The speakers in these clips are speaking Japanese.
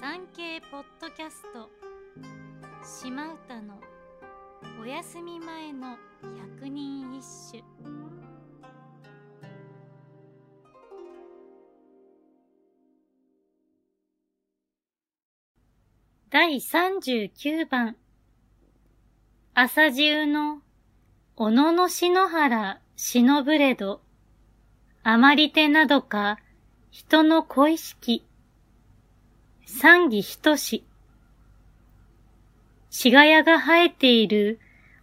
産経ポッドキャスト。島唄のお休み前の百人一首。第39番。朝中の小野の篠原忍ぶれど。あまり手などか人の恋しき。三義等し。しがやが生えている、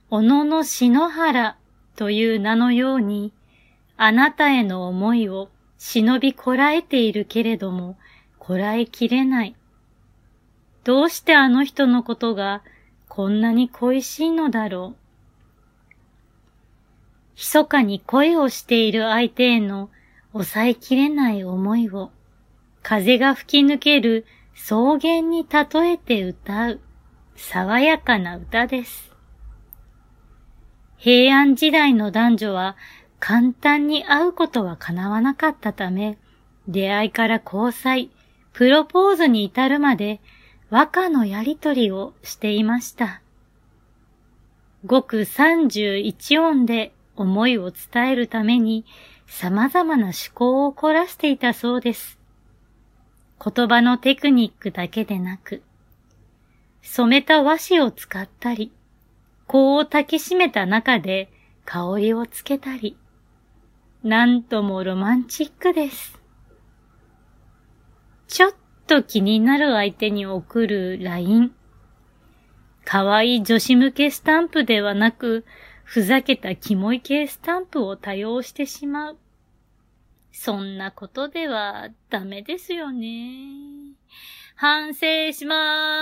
小野の篠原という名のように、あなたへの思いを忍びこらえているけれども、こらえきれない。どうしてあの人のことがこんなに恋しいのだろう。密かに恋をしている相手への抑えきれない思いを、風が吹き抜ける草原に例えて歌う爽やかな歌です。平安時代の男女は簡単に会うことは叶わなかったため、出会いから交際、プロポーズに至るまで和歌のやりとりをしていました。ごく31音で思いを伝えるために様々な思考を凝らしていたそうです。言葉のテクニックだけでなく、染めた和紙を使ったり、香を焚きしめた中で香りをつけたり、なんともロマンチックです。ちょっと気になる相手に送る LINE。可愛い女子向けスタンプではなく、ふざけたキモい系スタンプを多用してしまう。そんなことではダメですよね。反省しまーす。